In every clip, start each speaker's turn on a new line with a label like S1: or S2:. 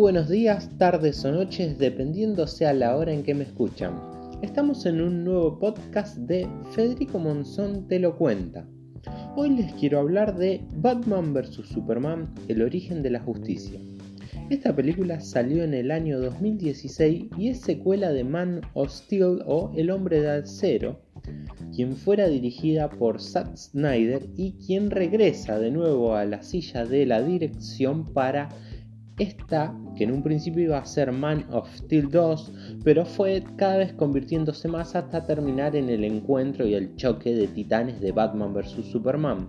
S1: buenos días, tardes o noches, dependiendo sea la hora en que me escuchan. Estamos en un nuevo podcast de Federico Monzón Te lo cuenta. Hoy les quiero hablar de Batman vs. Superman, el origen de la justicia. Esta película salió en el año 2016 y es secuela de Man of Steel o El hombre de acero, quien fuera dirigida por Zack Snyder y quien regresa de nuevo a la silla de la dirección para esta, que en un principio iba a ser Man of Steel 2, pero fue cada vez convirtiéndose más hasta terminar en el encuentro y el choque de titanes de Batman vs. Superman,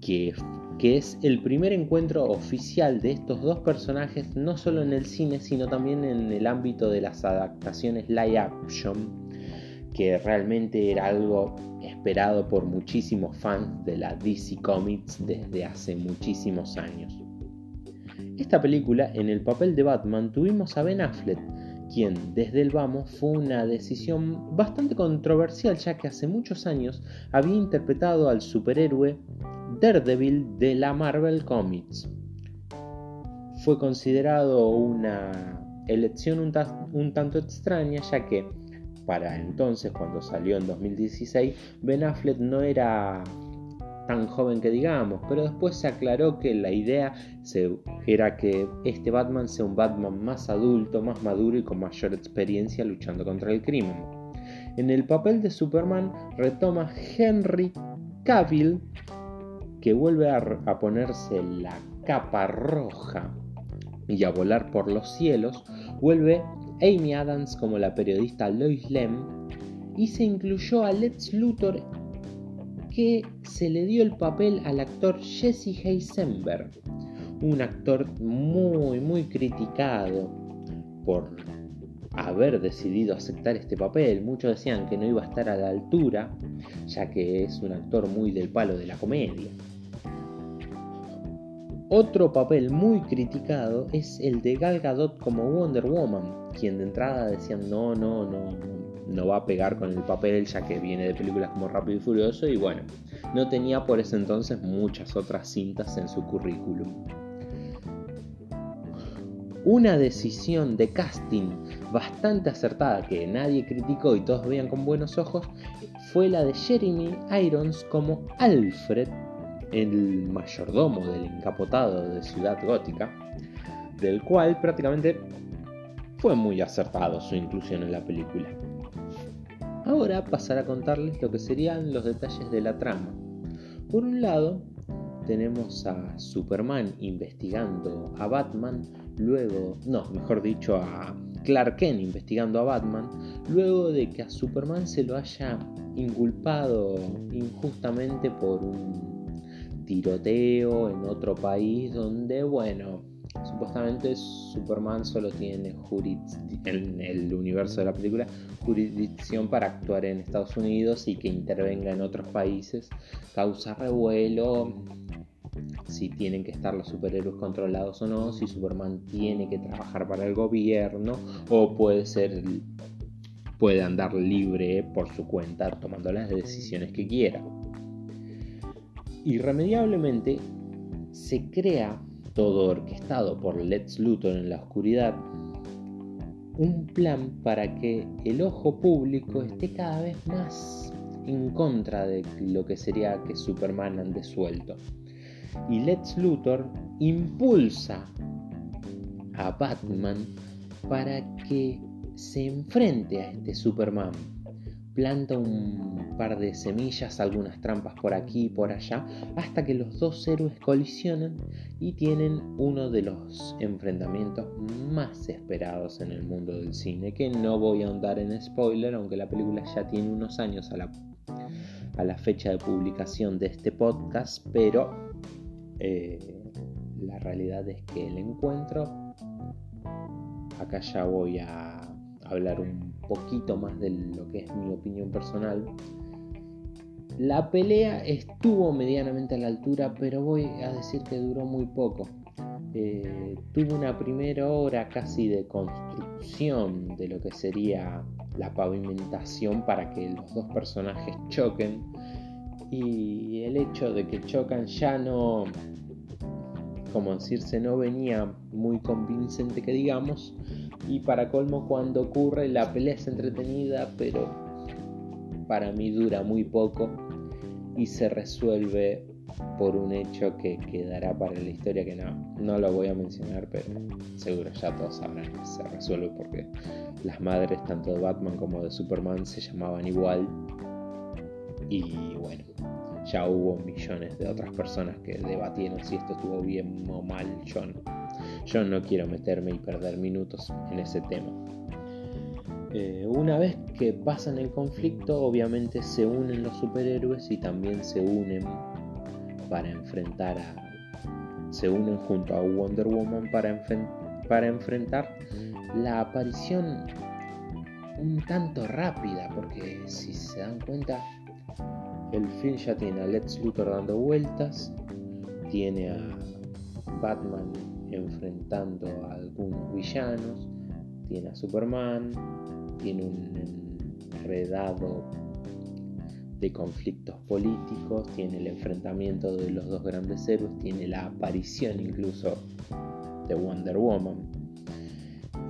S1: que, que es el primer encuentro oficial de estos dos personajes no solo en el cine, sino también en el ámbito de las adaptaciones live action, que realmente era algo esperado por muchísimos fans de la DC Comics desde hace muchísimos años. Esta película, en el papel de Batman, tuvimos a Ben Affleck, quien desde el vamos fue una decisión bastante controversial ya que hace muchos años había interpretado al superhéroe Daredevil de la Marvel Comics. Fue considerado una elección un, un tanto extraña ya que para entonces, cuando salió en 2016, Ben Affleck no era tan joven que digamos, pero después se aclaró que la idea era que este Batman sea un Batman más adulto, más maduro y con mayor experiencia luchando contra el crimen. En el papel de Superman retoma Henry Cavill, que vuelve a, a ponerse la capa roja y a volar por los cielos, vuelve Amy Adams como la periodista Lois Lem y se incluyó a Lex Luthor que se le dio el papel al actor Jesse Heisenberg, un actor muy muy criticado por haber decidido aceptar este papel. Muchos decían que no iba a estar a la altura, ya que es un actor muy del palo de la comedia. Otro papel muy criticado es el de Gal Gadot como Wonder Woman, quien de entrada decían no, no, no, no va a pegar con el papel ya que viene de películas como Rápido y Furioso y bueno, no tenía por ese entonces muchas otras cintas en su currículum. Una decisión de casting bastante acertada que nadie criticó y todos veían con buenos ojos fue la de Jeremy Irons como Alfred, el mayordomo del encapotado de Ciudad Gótica, del cual prácticamente fue muy acertado su inclusión en la película. Ahora pasaré a contarles lo que serían los detalles de la trama. Por un lado, tenemos a Superman investigando a Batman, luego, no, mejor dicho, a Clark Kent investigando a Batman, luego de que a Superman se lo haya inculpado injustamente por un tiroteo en otro país donde, bueno, Supuestamente Superman solo tiene en el universo de la película jurisdicción para actuar en Estados Unidos y que intervenga en otros países causa revuelo si tienen que estar los superhéroes controlados o no, si Superman tiene que trabajar para el gobierno o puede ser puede andar libre por su cuenta tomando las decisiones que quiera. Irremediablemente se crea todo orquestado por Lex Luthor en la oscuridad, un plan para que el ojo público esté cada vez más en contra de lo que sería que Superman ande suelto. Y Lex Luthor impulsa a Batman para que se enfrente a este Superman planta un par de semillas, algunas trampas por aquí y por allá, hasta que los dos héroes colisionan y tienen uno de los enfrentamientos más esperados en el mundo del cine, que no voy a ahondar en spoiler, aunque la película ya tiene unos años a la, a la fecha de publicación de este podcast, pero eh, la realidad es que el encuentro, acá ya voy a hablar un poquito más de lo que es mi opinión personal. La pelea estuvo medianamente a la altura, pero voy a decir que duró muy poco. Eh, tuvo una primera hora casi de construcción de lo que sería la pavimentación para que los dos personajes choquen y el hecho de que chocan ya no como decirse, no venía muy convincente que digamos. Y para colmo, cuando ocurre, la pelea es entretenida, pero para mí dura muy poco y se resuelve por un hecho que quedará para la historia que no, no lo voy a mencionar, pero seguro ya todos sabrán que se resuelve porque las madres tanto de Batman como de Superman se llamaban igual y bueno, ya hubo millones de otras personas que debatieron si esto estuvo bien o mal. Yo no, quiero meterme y perder minutos en ese tema. Eh, una vez que pasan el conflicto, obviamente se unen los superhéroes y también se unen para enfrentar a. Se unen junto a Wonder Woman para, para enfrentar la aparición un tanto rápida, porque si se dan cuenta, el film ya tiene a Lex Luthor dando vueltas, tiene a Batman enfrentando a algunos villanos, tiene a Superman, tiene un enredado de conflictos políticos, tiene el enfrentamiento de los dos grandes héroes, tiene la aparición incluso de Wonder Woman.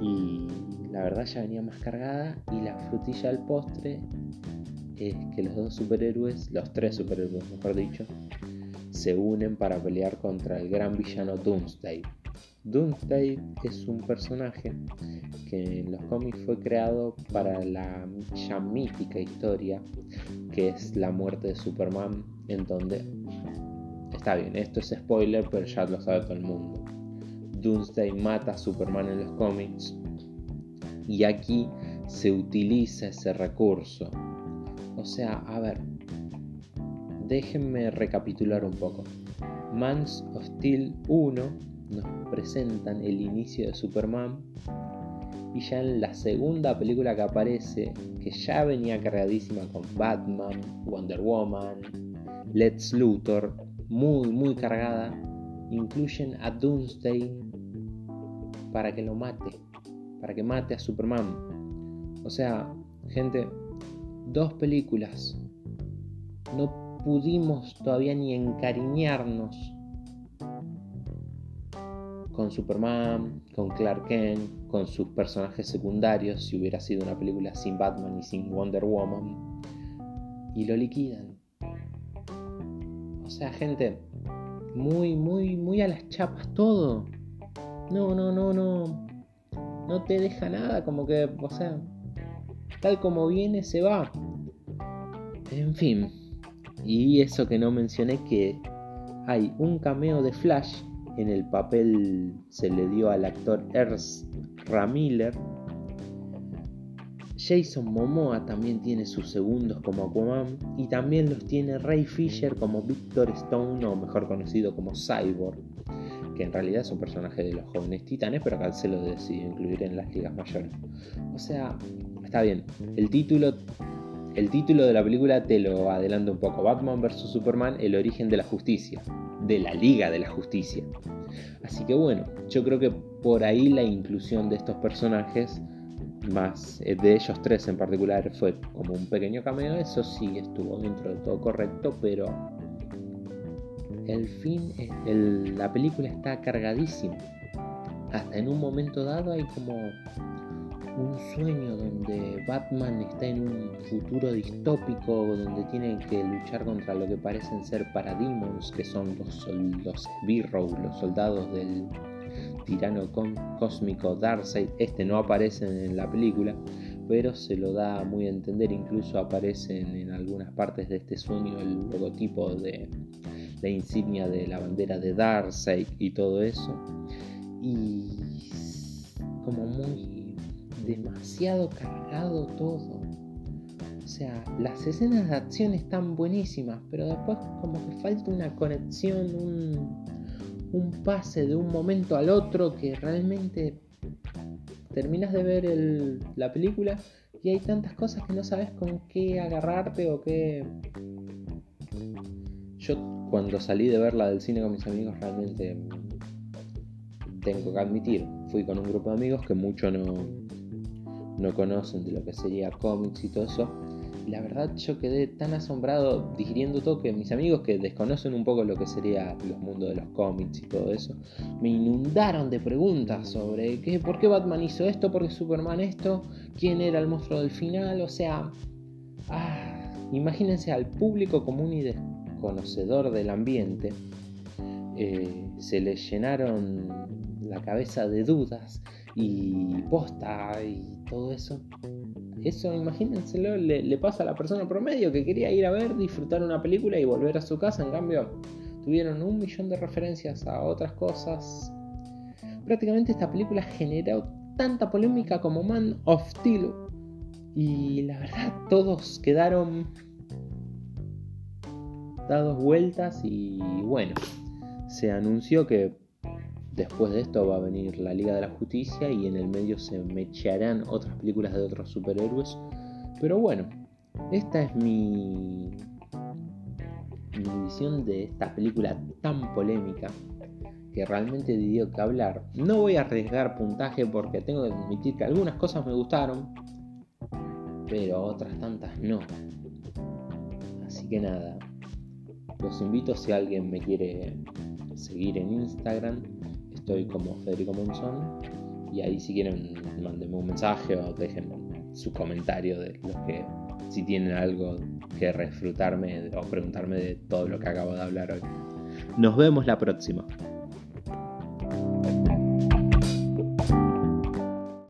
S1: Y la verdad ya venía más cargada y la frutilla del postre es que los dos superhéroes, los tres superhéroes mejor dicho, se unen para pelear contra el gran villano Doomsday. Doomsday es un personaje que en los cómics fue creado para la ya mítica historia que es la muerte de Superman, en donde está bien, esto es spoiler, pero ya lo sabe todo el mundo. Doomsday mata a Superman en los cómics y aquí se utiliza ese recurso o sea, a ver, déjenme recapitular un poco. Mans of Steel 1 nos presentan el inicio de Superman y ya en la segunda película que aparece, que ya venía cargadísima con Batman, Wonder Woman, Let's Luthor, muy muy cargada, incluyen a Doomsday para que lo mate, para que mate a Superman. O sea, gente, dos películas. No pudimos todavía ni encariñarnos con Superman, con Clark Kent, con sus personajes secundarios, si hubiera sido una película sin Batman y sin Wonder Woman, y lo liquidan. O sea, gente, muy, muy, muy a las chapas todo. No, no, no, no. No te deja nada, como que, o sea, tal como viene se va. En fin, y eso que no mencioné que hay un cameo de Flash, en el papel se le dio al actor Ernst Ramiller. Jason Momoa también tiene sus segundos como Aquaman y también los tiene Ray Fisher como Victor Stone o mejor conocido como Cyborg, que en realidad es un personaje de los jóvenes titanes, pero acá se lo decidió incluir en las ligas mayores. O sea, está bien. El título, el título de la película te lo adelanto un poco. Batman vs. Superman, el origen de la justicia. De la Liga de la Justicia. Así que bueno, yo creo que por ahí la inclusión de estos personajes, más eh, de ellos tres en particular, fue como un pequeño cameo. Eso sí estuvo dentro de todo correcto, pero el fin, la película está cargadísima. Hasta en un momento dado hay como un sueño donde Batman está en un futuro distópico donde tiene que luchar contra lo que parecen ser parademons, que son los, los los soldados del tirano cósmico Darkseid. Este no aparece en la película, pero se lo da muy a entender. Incluso aparecen en algunas partes de este sueño el logotipo de la insignia de la bandera de Darkseid y todo eso. Y como muy demasiado cargado todo. O sea, las escenas de acción están buenísimas, pero después como que falta una conexión, un, un pase de un momento al otro que realmente terminas de ver la película y hay tantas cosas que no sabes con qué agarrarte o qué... Yo cuando salí de verla del cine con mis amigos realmente tengo que admitir, fui con un grupo de amigos que mucho no, no conocen de lo que sería cómics y todo eso. la verdad yo quedé tan asombrado digiriendo todo que mis amigos que desconocen un poco lo que sería los mundos de los cómics y todo eso, me inundaron de preguntas sobre qué, por qué Batman hizo esto, por qué Superman esto, quién era el monstruo del final, o sea, ah, imagínense al público común y desconocedor del ambiente, eh, se les llenaron la cabeza de dudas y posta y todo eso eso, imagínenselo, le, pasa a la persona promedio que quería ir a ver, disfrutar una película y volver a su casa. En cambio, tuvieron un millón de referencias a otras cosas. Prácticamente esta película generó tanta polémica como Man of Steel. Y la verdad, todos quedaron dados vueltas y bueno, se anunció que Después de esto va a venir la Liga de la Justicia y en el medio se mecharán otras películas de otros superhéroes. Pero bueno, esta es mi, mi visión de esta película tan polémica que realmente dio que hablar. No voy a arriesgar puntaje porque tengo que admitir que algunas cosas me gustaron, pero otras tantas no. Así que nada, los invito si alguien me quiere seguir en Instagram estoy como Federico Monzón. Y ahí si quieren mándenme un mensaje o dejen su comentario de los que si tienen algo que refrutarme o preguntarme de todo lo que acabo de hablar hoy. Nos vemos la próxima.